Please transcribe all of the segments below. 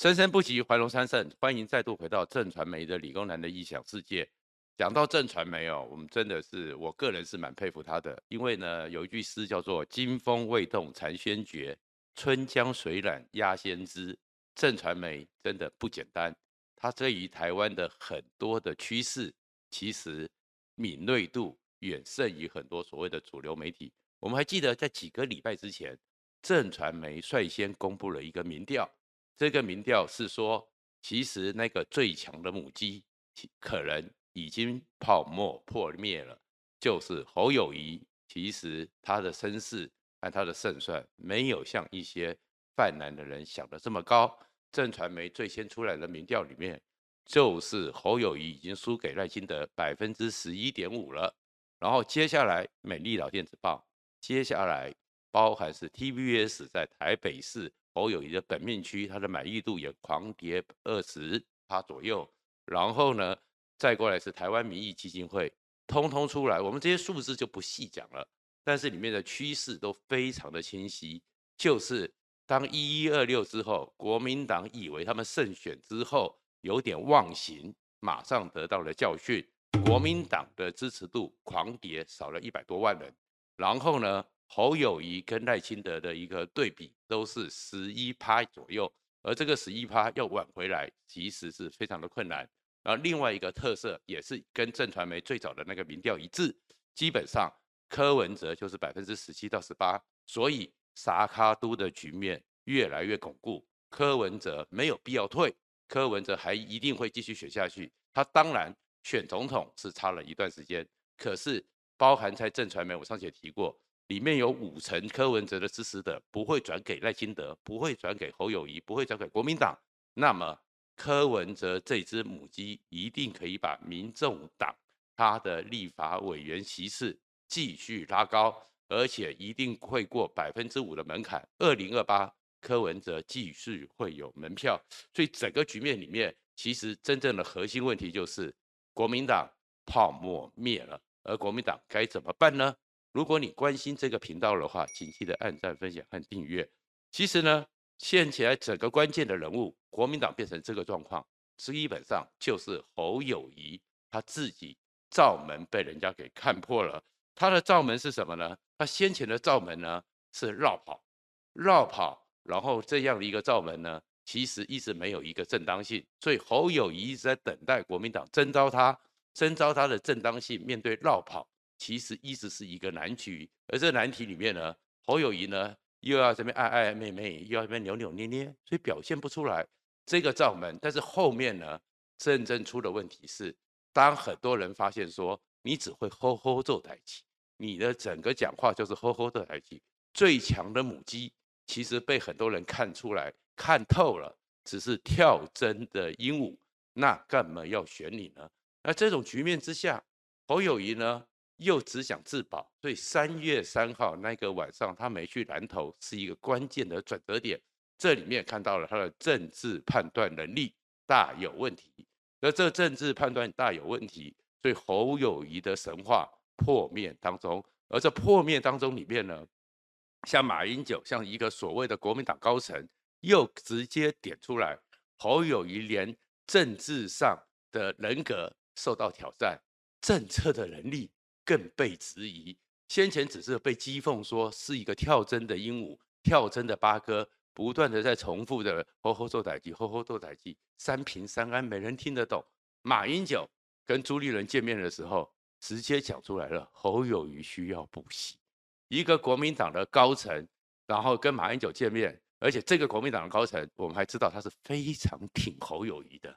生生不息，怀荣昌盛。欢迎再度回到正传媒的理工男的异想世界。讲到正传媒哦，我们真的是，我个人是蛮佩服他的，因为呢，有一句诗叫做“金风未动蝉先觉，春江水暖鸭先知”。正传媒真的不简单，它对于台湾的很多的趋势，其实敏锐度远胜于很多所谓的主流媒体。我们还记得在几个礼拜之前，正传媒率先公布了一个民调。这个民调是说，其实那个最强的母鸡可能已经泡沫破灭了，就是侯友宜。其实他的身世和他的胜算没有像一些泛蓝的人想的这么高。正传媒最先出来的民调里面，就是侯友宜已经输给赖清德百分之十一点五了。然后接下来美丽岛电子报，接下来包含是 TVBS 在台北市。侯友宜的本命区，他的满意度也狂跌二十趴左右。然后呢，再过来是台湾民意基金会，通通出来，我们这些数字就不细讲了。但是里面的趋势都非常的清晰，就是当一一二六之后，国民党以为他们胜选之后有点忘形，马上得到了教训，国民党的支持度狂跌，少了一百多万人。然后呢，侯友谊跟赖清德的一个对比都是十一趴左右，而这个十一趴要挽回来，其实是非常的困难。然后另外一个特色也是跟震传媒最早的那个民调一致，基本上柯文哲就是百分之十七到十八，所以撒卡都的局面越来越巩固。柯文哲没有必要退，柯文哲还一定会继续选下去。他当然选总统是差了一段时间，可是包含在震传媒，我上次也提过。里面有五成柯文哲的支持者不会转给赖清德，不会转给侯友宜，不会转给国民党。那么柯文哲这只母鸡一定可以把民众党他的立法委员席次继续拉高，而且一定会过百分之五的门槛。二零二八柯文哲继续会有门票。所以整个局面里面，其实真正的核心问题就是国民党泡沫灭了，而国民党该怎么办呢？如果你关心这个频道的话，请记得按赞、分享和订阅。其实呢，现起来整个关键的人物，国民党变成这个状况，基本上就是侯友谊他自己罩门被人家给看破了。他的罩门是什么呢？他先前的罩门呢是绕跑，绕跑，然后这样的一个罩门呢，其实一直没有一个正当性，所以侯友谊一直在等待国民党征召他，征召他的正当性，面对绕跑。其实一直是一个难题，而这个难题里面呢，侯友谊呢又要这边爱爱妹妹，又要这边扭扭捏捏，所以表现不出来这个罩门。但是后面呢，真正出的问题是，当很多人发现说你只会吼吼做台词，你的整个讲话就是吼吼做台词，最强的母鸡其实被很多人看出来看透了，只是跳针的鹦鹉，那干嘛要选你呢？那这种局面之下，侯友谊呢？又只想自保，所以三月三号那个晚上，他没去南投，是一个关键的转折点。这里面看到了他的政治判断能力大有问题，而这政治判断大有问题，所以侯友谊的神话破灭当中，而这破灭当中里面呢，像马英九，像一个所谓的国民党高层，又直接点出来，侯友谊连政治上的人格受到挑战，政策的能力。更被质疑，先前只是被讥讽说是一个跳针的鹦鹉，跳针的八哥，不断的在重复的“吼吼做代志，吼吼做代志”，三平三安，没人听得懂。马英九跟朱立伦见面的时候，直接讲出来了，侯友谊需要补习。一个国民党的高层，然后跟马英九见面，而且这个国民党的高层，我们还知道他是非常挺侯友谊的，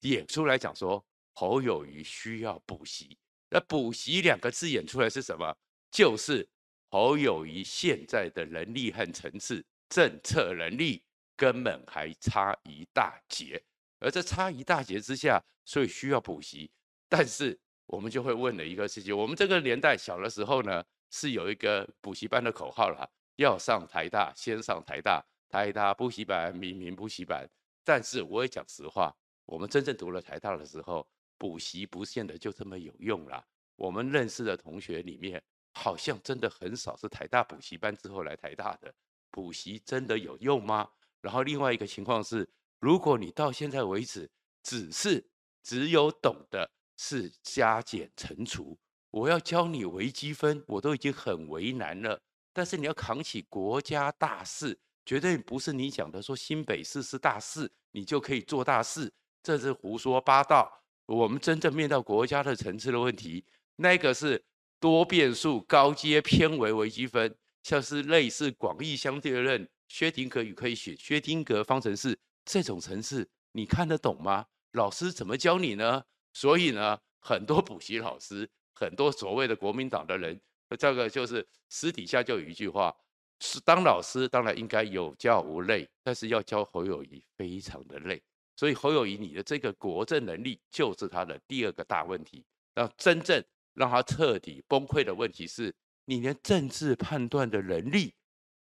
也出来讲说侯友谊需要补习。那补习两个字演出来是什么？就是侯友谊现在的能力和层次，政策能力根本还差一大截，而这差一大截之下，所以需要补习。但是我们就会问了一个事情：我们这个年代小的时候呢，是有一个补习班的口号啦，要上台大先上台大，台大补习班，明明补习班。但是我也讲实话，我们真正读了台大的时候。补习不见得就这么有用啦。我们认识的同学里面，好像真的很少是台大补习班之后来台大的。补习真的有用吗？然后另外一个情况是，如果你到现在为止只是只有懂的是加减乘除，我要教你微积分，我都已经很为难了。但是你要扛起国家大事，绝对不是你讲的说新北市是大事，你就可以做大事，这是胡说八道。我们真正面对国家的层次的问题，那个是多变数、高阶偏微微积分，像是类似广义相对论、薛定谔与可以选薛定谔方程式这种层次，你看得懂吗？老师怎么教你呢？所以呢，很多补习老师，很多所谓的国民党的人，这个就是私底下就有一句话：是当老师当然应该有教无类，但是要教侯友谊非常的累。所以侯友宜，你的这个国政能力就是他的第二个大问题。那真正让他彻底崩溃的问题是，你连政治判断的能力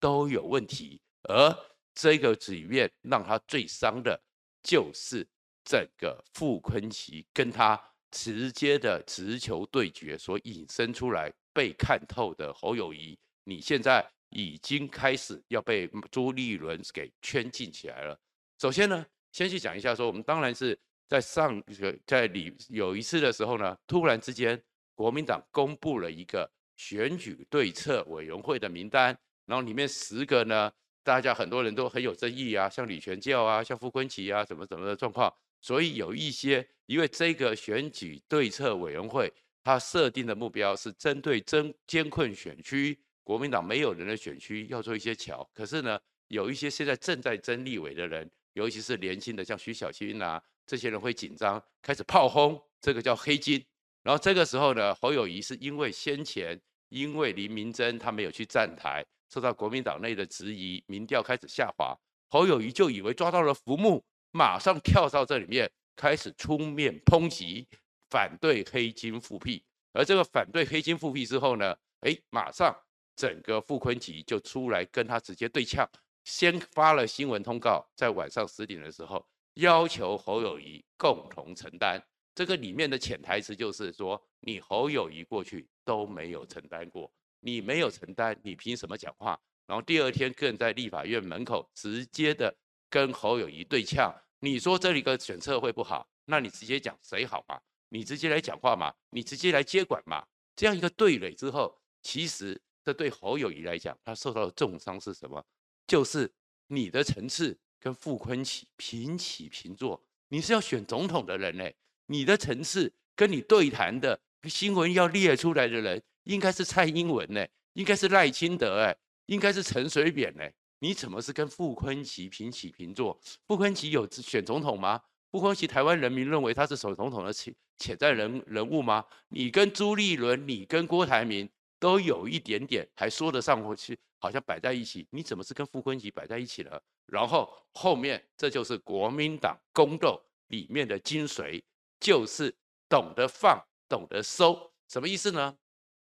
都有问题。而这个里面让他最伤的，就是整个傅昆奇跟他直接的直球对决所引申出来被看透的侯友宜，你现在已经开始要被朱立伦给圈禁起来了。首先呢。先去讲一下，说我们当然是在上在里有一次的时候呢，突然之间国民党公布了一个选举对策委员会的名单，然后里面十个呢，大家很多人都很有争议啊，像李全教啊，像傅昆萁啊，什么什么的状况，所以有一些因为这个选举对策委员会，它设定的目标是针对真艰困选区，国民党没有人的选区要做一些桥，可是呢，有一些现在正在争立委的人。尤其是年轻的，像徐小青啊，这些人会紧张，开始炮轰，这个叫黑金。然后这个时候呢，侯友谊是因为先前因为林明珍他没有去站台，受到国民党内的质疑，民调开始下滑，侯友谊就以为抓到了浮木，马上跳到这里面开始出面抨击，反对黑金复辟。而这个反对黑金复辟之后呢，哎，马上整个傅昆萁就出来跟他直接对呛。先发了新闻通告，在晚上十点的时候，要求侯友谊共同承担。这个里面的潜台词就是说，你侯友谊过去都没有承担过，你没有承担，你凭什么讲话？然后第二天更在立法院门口直接的跟侯友谊对呛。你说这里个选策会不好，那你直接讲谁好嘛？你直接来讲话嘛？你直接来接管嘛？这样一个对垒之后，其实这对侯友谊来讲，他受到的重伤是什么？就是你的层次跟傅崐萁平起平坐，你是要选总统的人呢，你的层次跟你对谈的新闻要列出来的人，应该是蔡英文呢，应该是赖清德哎，应该是陈水扁呢，你怎么是跟傅崐萁平起平坐？傅崐萁有选总统吗？傅崐萁台湾人民认为他是首总统的潜潜在人人物吗？你跟朱立伦，你跟郭台铭都有一点点还说得上过去。好像摆在一起，你怎么是跟傅昆萁摆在一起了？然后后面这就是国民党宫斗里面的精髓，就是懂得放，懂得收，什么意思呢？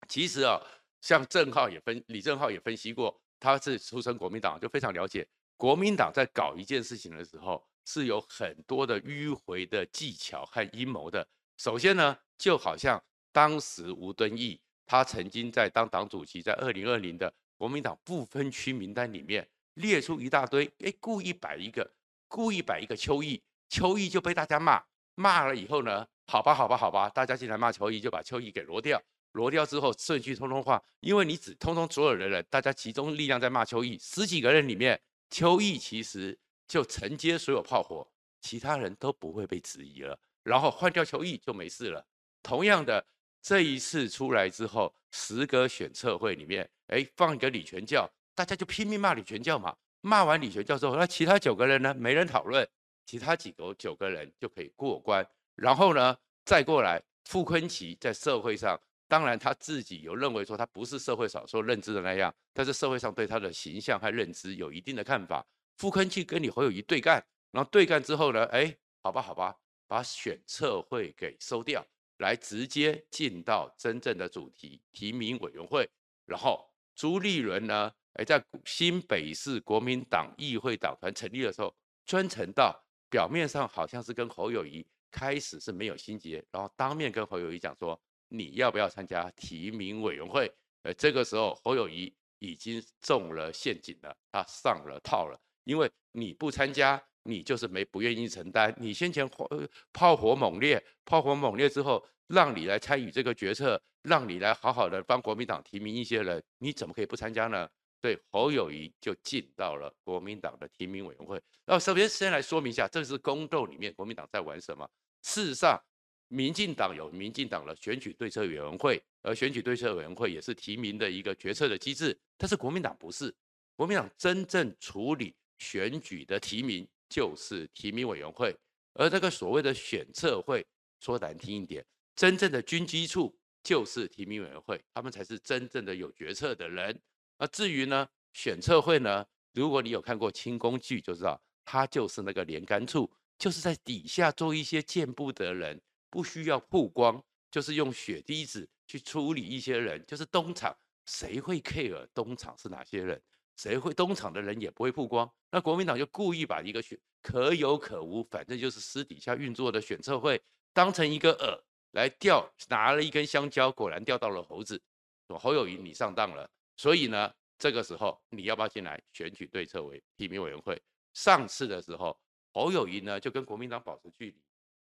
其实啊，像郑浩也分，李正浩也分析过，他是出身国民党，就非常了解国民党在搞一件事情的时候是有很多的迂回的技巧和阴谋的。首先呢，就好像当时吴敦义，他曾经在当党主席，在二零二零的。国民党不分区名单里面列出一大堆，哎，故意摆一个，故意摆一个邱毅，邱毅就被大家骂，骂了以后呢，好吧，好吧，好吧，大家进来骂邱毅，就把邱毅给挪掉，挪掉之后顺序通通换，因为你只通通所有的人，大家集中力量在骂邱毅，十几个人里面，邱毅其实就承接所有炮火，其他人都不会被质疑了，然后换掉邱毅就没事了。同样的，这一次出来之后，十个选测会里面。哎，放一个李全教，大家就拼命骂李全教嘛。骂完李全教之后，那其他九个人呢？没人讨论，其他几个九个人就可以过关。然后呢，再过来傅崐萁在社会上，当然他自己有认为说他不是社会少数认知的那样，但是社会上对他的形象和认知有一定的看法。傅崐萁跟你侯友宜对干，然后对干之后呢，哎，好吧好吧，把选测会给收掉，来直接进到真正的主题提名委员会，然后。朱立伦呢？哎，在新北市国民党议会党团成立的时候，专程到，表面上好像是跟侯友宜开始是没有心结，然后当面跟侯友宜讲说，你要不要参加提名委员会？呃，这个时候侯友宜已经中了陷阱了，他上了套了，因为你不参加，你就是没不愿意承担。你先前火炮火猛烈，炮火猛烈之后，让你来参与这个决策，让你来好好的帮国民党提名一些人，你怎么可以不参加呢？对，侯友谊就进到了国民党的提名委员会。那首先先来说明一下，这是宫斗里面国民党在玩什么？事实上，民进党有民进党的选举对策委员会，而选举对策委员会也是提名的一个决策的机制，但是国民党不是。国民党真正处理选举的提名就是提名委员会，而这个所谓的选策会，说难听一点，真正的军机处就是提名委员会，他们才是真正的有决策的人。而至于呢，选策会呢，如果你有看过清宫剧，就知道他就是那个连杆处，就是在底下做一些见不得人，不需要曝光，就是用血滴子去处理一些人，就是东厂，谁会 care 东厂是哪些人？谁会东厂的人也不会曝光，那国民党就故意把一个选可有可无，反正就是私底下运作的选测会，当成一个饵来钓，拿了一根香蕉，果然钓到了猴子。说侯友谊你上当了，所以呢，这个时候你要不要进来选举对策委提名委员会？上次的时候，侯友谊呢就跟国民党保持距离，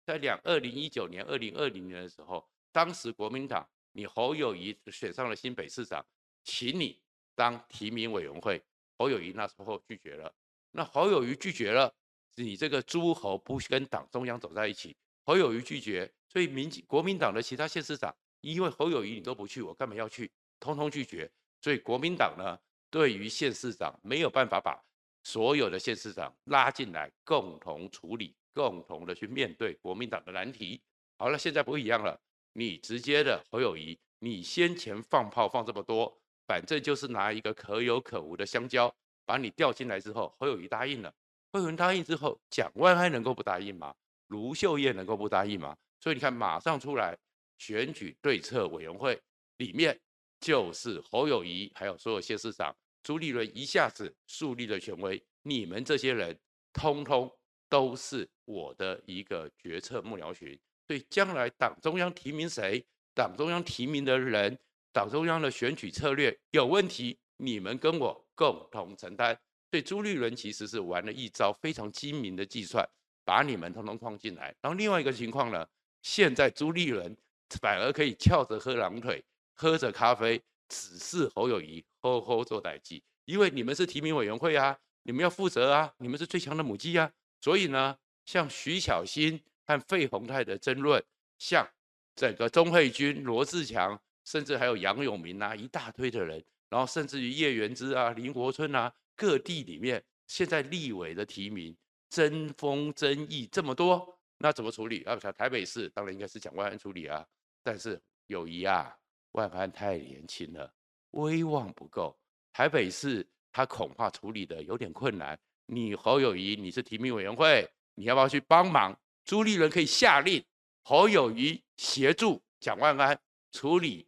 在两二零一九年、二零二零年的时候，当时国民党你侯友谊选上了新北市长，请你。当提名委员会，侯友谊那时候拒绝了。那侯友谊拒绝了，你这个诸侯不跟党中央走在一起。侯友谊拒绝，所以民国民党的其他县市长，因为侯友谊你都不去，我干嘛要去？通通拒绝。所以国民党呢，对于县市长没有办法把所有的县市长拉进来，共同处理，共同的去面对国民党的难题。好了，现在不一样了，你直接的侯友谊，你先前放炮放这么多。反正就是拿一个可有可无的香蕉把你钓进来之后，侯友谊答应了。侯友宜答应之后，蒋万安能够不答应吗？卢秀燕能够不答应吗？所以你看，马上出来选举对策委员会里面就是侯友谊，还有所有县市长朱立伦一下子树立了权威。你们这些人通通都是我的一个决策幕僚群，所以将来党中央提名谁，党中央提名的人。党中央的选举策略有问题，你们跟我共同承担。所以朱立伦其实是玩了一招非常精明的计算，把你们通通框进来。然后另外一个情况呢，现在朱立伦反而可以翘着喝狼腿，喝着咖啡，指示侯友宜好好做代志，因为你们是提名委员会啊，你们要负责啊，你们是最强的母鸡啊。所以呢，像徐巧芯和费鸿泰的争论，像整个钟慧君、罗志强。甚至还有杨永明啊，一大堆的人，然后甚至于叶元之啊、林国春啊，各地里面现在立委的提名争锋争议这么多，那怎么处理啊？台北市当然应该是蒋万安处理啊，但是友谊啊，万安太年轻了，威望不够，台北市他恐怕处理的有点困难。你侯友谊，你是提名委员会，你要不要去帮忙？朱立伦可以下令侯友谊协助蒋万安处理。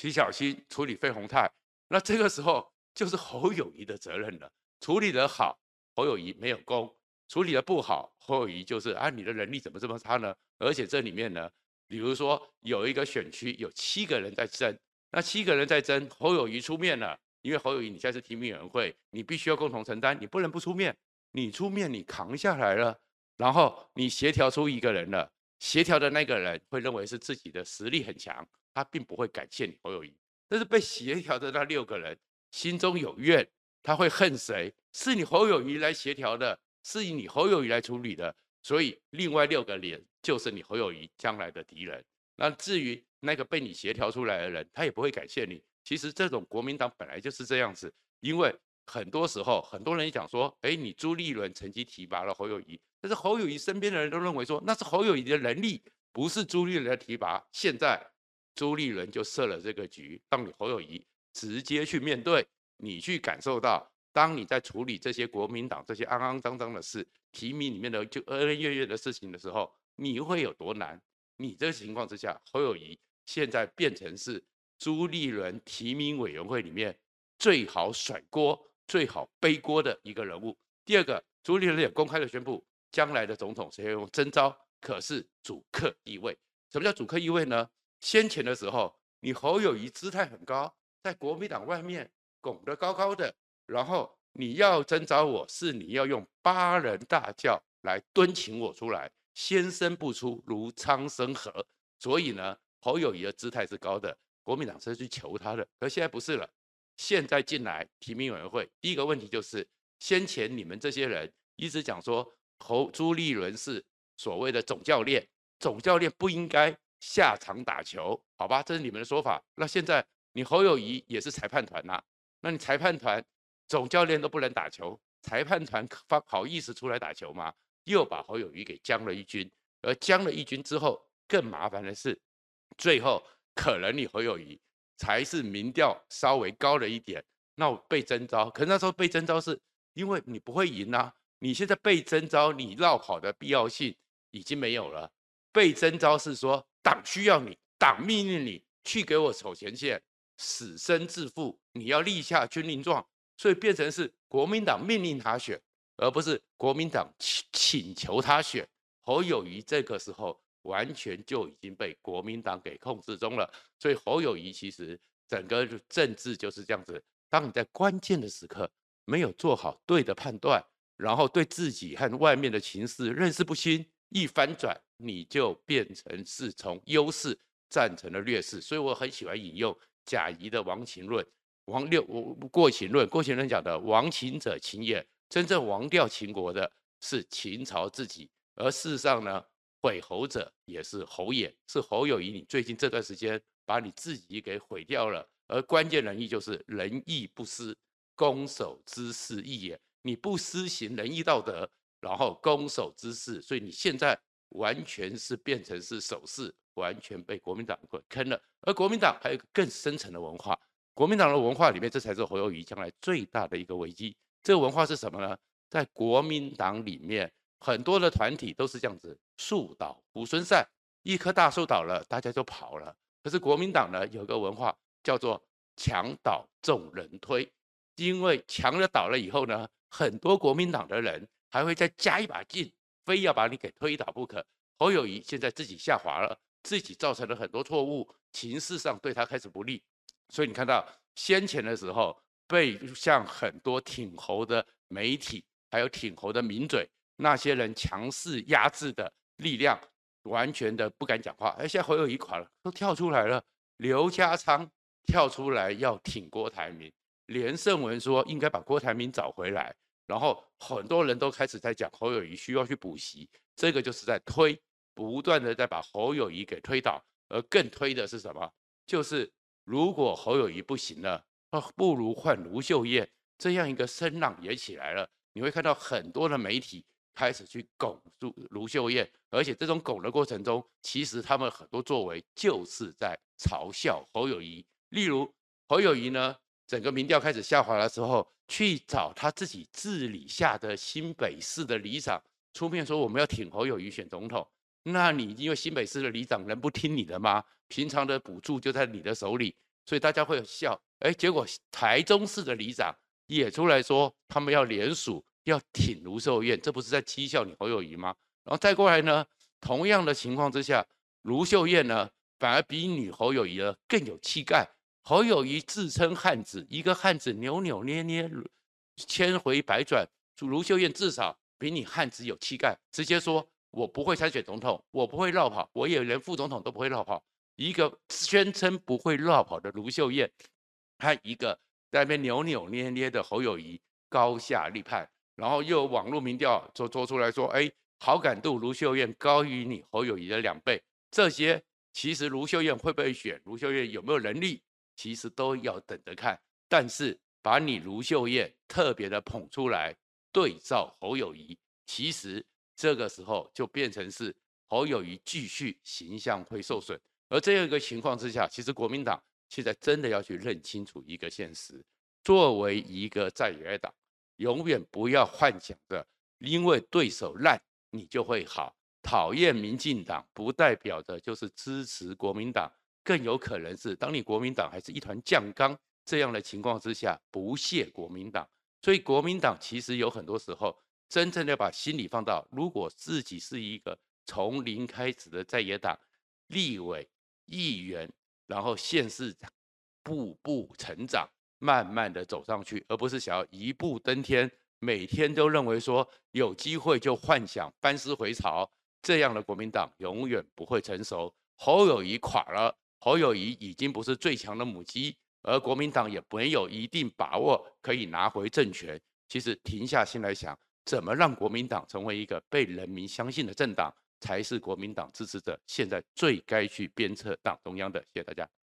徐巧芯处理费鸿泰，那这个时候就是侯友谊的责任了。处理得好，侯友谊没有功；处理得不好，侯友谊就是啊，你的能力怎么这么差呢？而且这里面呢，比如说有一个选区有七个人在争，那七个人在争，侯友谊出面了，因为侯友谊你现在是提名委员会，你必须要共同承担，你不能不出面。你出面，你扛下来了，然后你协调出一个人了，协调的那个人会认为是自己的实力很强。他并不会感谢你侯友宜，但是被协调的那六个人心中有怨，他会恨谁？是你侯友宜来协调的，是你侯友宜来处理的，所以另外六个脸就是你侯友宜将来的敌人。那至于那个被你协调出来的人，他也不会感谢你。其实这种国民党本来就是这样子，因为很多时候很多人讲说，哎，你朱立伦曾经提拔了侯友宜，但是侯友谊身边的人都认为说那是侯友谊的能力，不是朱立伦的提拔。现在。朱立伦就设了这个局，让你侯友谊直接去面对，你去感受到，当你在处理这些国民党这些肮肮脏脏的事、提名里面的就恩恩怨怨的事情的时候，你会有多难？你这个情况之下，侯友谊现在变成是朱立伦提名委员会里面最好甩锅、最好背锅的一个人物。第二个，朱立伦也公开的宣布，将来的总统是要用征召，可是主客易位。什么叫主客易位呢？先前的时候，你侯友谊姿态很高，在国民党外面拱得高高的，然后你要征召我是你要用八人大轿来敦请我出来，先生不出如苍生何？所以呢，侯友谊的姿态是高的，国民党是去求他的，可现在不是了。现在进来提名委员会，第一个问题就是，先前你们这些人一直讲说侯朱立伦是所谓的总教练，总教练不应该下场打球，好吧？这是你们的说法。那现在你侯友谊也是裁判团呐，那你裁判团总教练都不能打球，裁判团方好意思出来打球吗？又把侯友谊给将了一军，而将了一军之后，更麻烦的是，最后可能你侯友谊。才是民调稍微高了一点，那我被征召，可是那时候被征召是因为你不会赢啊。你现在被征召，你绕跑的必要性已经没有了。被征召是说党需要你，党命令你去给我守前线，死生自负，你要立下军令状，所以变成是国民党命令他选，而不是国民党请请求他选。侯友谊这个时候。完全就已经被国民党给控制中了，所以侯友谊其实整个政治就是这样子。当你在关键的时刻没有做好对的判断，然后对自己和外面的情势认识不清，一翻转你就变成是从优势战成了劣势。所以我很喜欢引用贾谊的亡秦论，亡六过秦论。过秦论讲的亡秦者秦也，真正亡掉秦国的是秦朝自己，而事实上呢？毁侯者也是侯也，是侯友宜。你最近这段时间把你自己给毁掉了，而关键人义就是仁义不施，攻守之势异也。你不施行仁义道德，然后攻守之势，所以你现在完全是变成是守势，完全被国民党给坑了。而国民党还有一个更深层的文化，国民党的文化里面，这才是侯友宜将来最大的一个危机。这个文化是什么呢？在国民党里面。很多的团体都是这样子，树倒猢狲散，一棵大树倒了，大家就跑了。可是国民党呢，有个文化叫做墙倒众人推，因为墙的倒了以后呢，很多国民党的人还会再加一把劲，非要把你给推倒不可。侯友谊现在自己下滑了，自己造成了很多错误，情势上对他开始不利，所以你看到先前的时候，被像很多挺侯的媒体，还有挺侯的名嘴。那些人强势压制的力量，完全的不敢讲话。哎，现在侯友宜垮了，都跳出来了。刘家昌跳出来要挺郭台铭，连胜文说应该把郭台铭找回来。然后很多人都开始在讲侯友谊需要去补习，这个就是在推，不断的在把侯友谊给推倒。而更推的是什么？就是如果侯友谊不行了，那不如换卢秀燕。这样一个声浪也起来了。你会看到很多的媒体。开始去拱住卢秀燕，而且这种拱的过程中，其实他们很多作为就是在嘲笑侯友谊。例如侯友宜呢，整个民调开始下滑的时候，去找他自己治理下的新北市的里长出面说，我们要挺侯友宜选总统。那你因为新北市的里长能不听你的吗？平常的补助就在你的手里，所以大家会笑。哎，结果台中市的里长也出来说，他们要联署。要挺卢秀燕，这不是在讥笑你侯友宜吗？然后再过来呢，同样的情况之下，卢秀燕呢反而比女侯友宜呢更有气概。侯友谊自称汉子，一个汉子扭扭捏捏、千回百转，卢秀燕至少比你汉子有气概，直接说我不会参选总统，我不会绕跑，我也连副总统都不会绕跑。一个宣称不会绕跑的卢秀燕，和一个在那边扭扭捏捏的侯友谊，高下立判。然后又有网络民调做做出来说，哎，好感度卢秀燕高于你侯友谊的两倍。这些其实卢秀燕会不会选，卢秀燕有没有能力，其实都要等着看。但是把你卢秀燕特别的捧出来对照侯友谊，其实这个时候就变成是侯友谊继续形象会受损。而这样一个情况之下，其实国民党现在真的要去认清楚一个现实，作为一个在野党。永远不要幻想着，因为对手烂，你就会好。讨厌民进党，不代表着就是支持国民党，更有可能是当你国民党还是一团酱缸这样的情况之下，不屑国民党。所以国民党其实有很多时候，真正的把心理放到，如果自己是一个从零开始的在野党，立委、议员，然后县市长，步步成长。慢慢的走上去，而不是想要一步登天，每天都认为说有机会就幻想班师回朝，这样的国民党永远不会成熟。侯友谊垮了，侯友谊已经不是最强的母鸡，而国民党也没有一定把握可以拿回政权。其实停下心来想，怎么让国民党成为一个被人民相信的政党，才是国民党支持者现在最该去鞭策党中央的。谢谢大家。